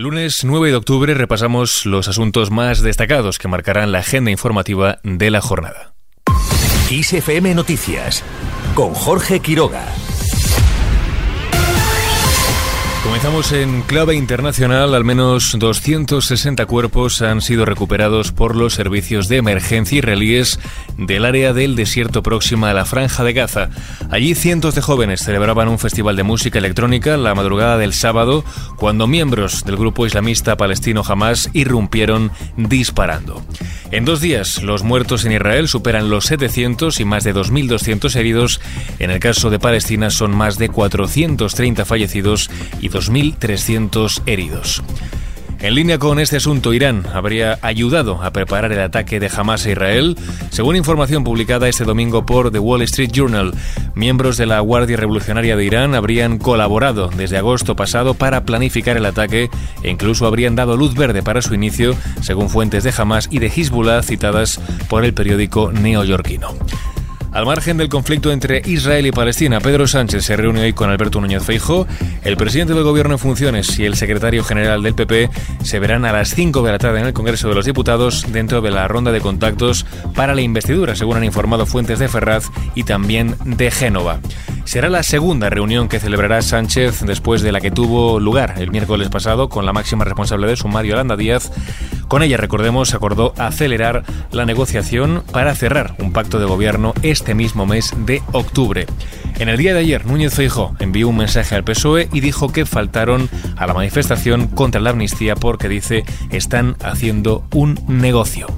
Lunes 9 de octubre repasamos los asuntos más destacados que marcarán la agenda informativa de la jornada. ISFM Noticias con Jorge Quiroga. Comenzamos en clave internacional. Al menos 260 cuerpos han sido recuperados por los servicios de emergencia israelíes del área del desierto próxima a la franja de Gaza. Allí cientos de jóvenes celebraban un festival de música electrónica la madrugada del sábado cuando miembros del grupo islamista palestino Hamas irrumpieron disparando. En dos días, los muertos en Israel superan los 700 y más de 2.200 heridos. En el caso de Palestina son más de 430 fallecidos y 2.300 heridos. En línea con este asunto, Irán habría ayudado a preparar el ataque de Hamas a Israel. Según información publicada este domingo por The Wall Street Journal, miembros de la Guardia Revolucionaria de Irán habrían colaborado desde agosto pasado para planificar el ataque e incluso habrían dado luz verde para su inicio, según fuentes de Hamas y de Hezbollah citadas por el periódico neoyorquino. Al margen del conflicto entre Israel y Palestina, Pedro Sánchez se reúne hoy con Alberto Núñez Feijo. El presidente del gobierno en funciones y el secretario general del PP se verán a las 5 de la tarde en el Congreso de los Diputados dentro de la ronda de contactos para la investidura, según han informado fuentes de Ferraz y también de Génova. Será la segunda reunión que celebrará Sánchez después de la que tuvo lugar el miércoles pasado con la máxima responsable de sumario, Yolanda Díaz. Con ella, recordemos, acordó acelerar la negociación para cerrar un pacto de gobierno este mismo mes de octubre. En el día de ayer, Núñez Feijóo envió un mensaje al PSOE y dijo que faltaron a la manifestación contra la amnistía porque dice están haciendo un negocio.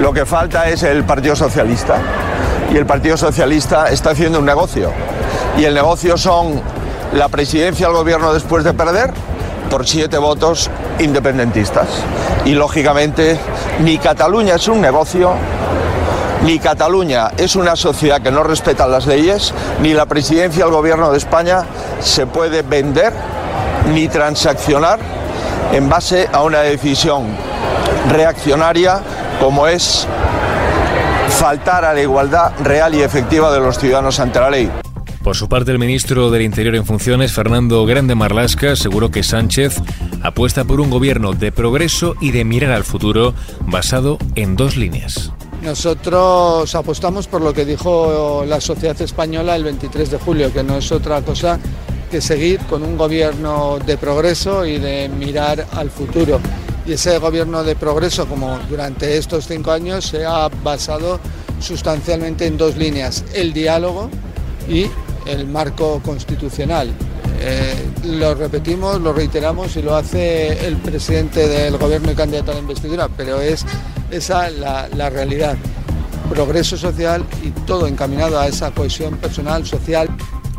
Lo que falta es el Partido Socialista y el Partido Socialista está haciendo un negocio. Y el negocio son la presidencia del gobierno después de perder por siete votos independentistas. Y lógicamente ni Cataluña es un negocio, ni Cataluña es una sociedad que no respeta las leyes, ni la presidencia del gobierno de España se puede vender ni transaccionar en base a una decisión reaccionaria como es faltar a la igualdad real y efectiva de los ciudadanos ante la ley. Por su parte, el ministro del Interior en funciones, Fernando Grande Marlasca, aseguró que Sánchez apuesta por un gobierno de progreso y de mirar al futuro basado en dos líneas. Nosotros apostamos por lo que dijo la sociedad española el 23 de julio, que no es otra cosa que seguir con un gobierno de progreso y de mirar al futuro y ese gobierno de progreso, como durante estos cinco años, se ha basado sustancialmente en dos líneas, el diálogo y el marco constitucional. Eh, lo repetimos, lo reiteramos y lo hace el presidente del gobierno y candidato a la investidura, pero es esa la, la realidad. Progreso social y todo encaminado a esa cohesión personal, social.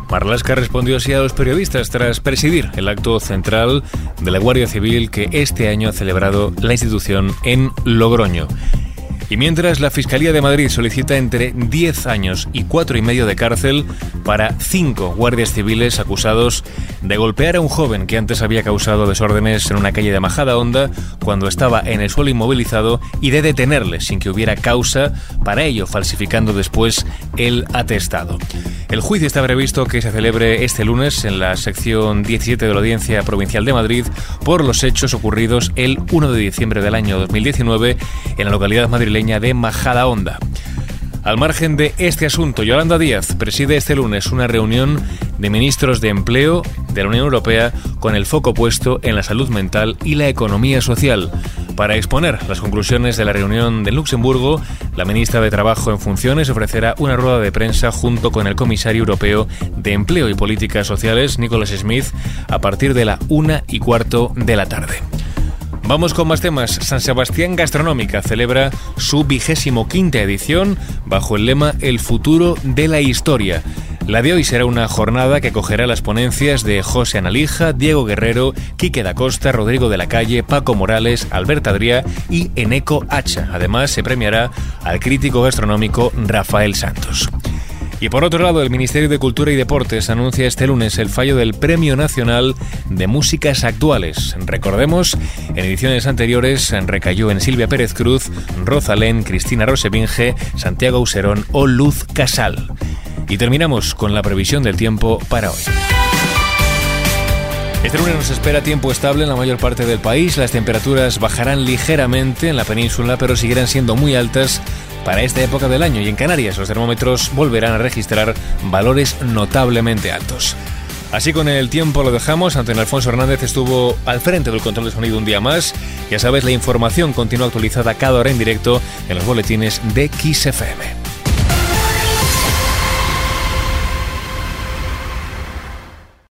Marlaska respondió así a los periodistas tras presidir el acto central de la Guardia Civil que este año ha celebrado la institución en Logroño. Y mientras la Fiscalía de Madrid solicita entre 10 años y 4 y medio de cárcel para 5 guardias civiles acusados de golpear a un joven que antes había causado desórdenes en una calle de Majada Honda cuando estaba en el suelo inmovilizado y de detenerle sin que hubiera causa para ello, falsificando después el atestado. El juicio está previsto que se celebre este lunes en la sección 17 de la Audiencia Provincial de Madrid por los hechos ocurridos el 1 de diciembre del año 2019 en la localidad madrileña de Majada Honda. Al margen de este asunto, Yolanda Díaz preside este lunes una reunión de ministros de empleo de la Unión Europea con el foco puesto en la salud mental y la economía social. Para exponer las conclusiones de la reunión de Luxemburgo, la ministra de Trabajo en funciones ofrecerá una rueda de prensa junto con el comisario europeo de Empleo y Políticas Sociales, Nicholas Smith, a partir de la una y cuarto de la tarde. Vamos con más temas. San Sebastián Gastronómica celebra su vigésimo quinta edición bajo el lema El futuro de la historia. La de hoy será una jornada que acogerá las ponencias de José Analija, Diego Guerrero, Quique da Costa, Rodrigo de la Calle, Paco Morales, Alberto Adrià y Eneco Hacha. Además, se premiará al crítico gastronómico Rafael Santos. Y por otro lado, el Ministerio de Cultura y Deportes anuncia este lunes el fallo del Premio Nacional de Músicas Actuales. Recordemos, en ediciones anteriores recayó en Silvia Pérez Cruz, Rosalén, Cristina Rosevinge, Santiago Userón o Luz Casal. Y terminamos con la previsión del tiempo para hoy. Este lunes nos espera tiempo estable en la mayor parte del país. Las temperaturas bajarán ligeramente en la península, pero seguirán siendo muy altas para esta época del año. Y en Canarias los termómetros volverán a registrar valores notablemente altos. Así con el tiempo lo dejamos. Antonio Alfonso Hernández estuvo al frente del control de sonido un día más. Ya sabes, la información continúa actualizada cada hora en directo en los boletines de XFM.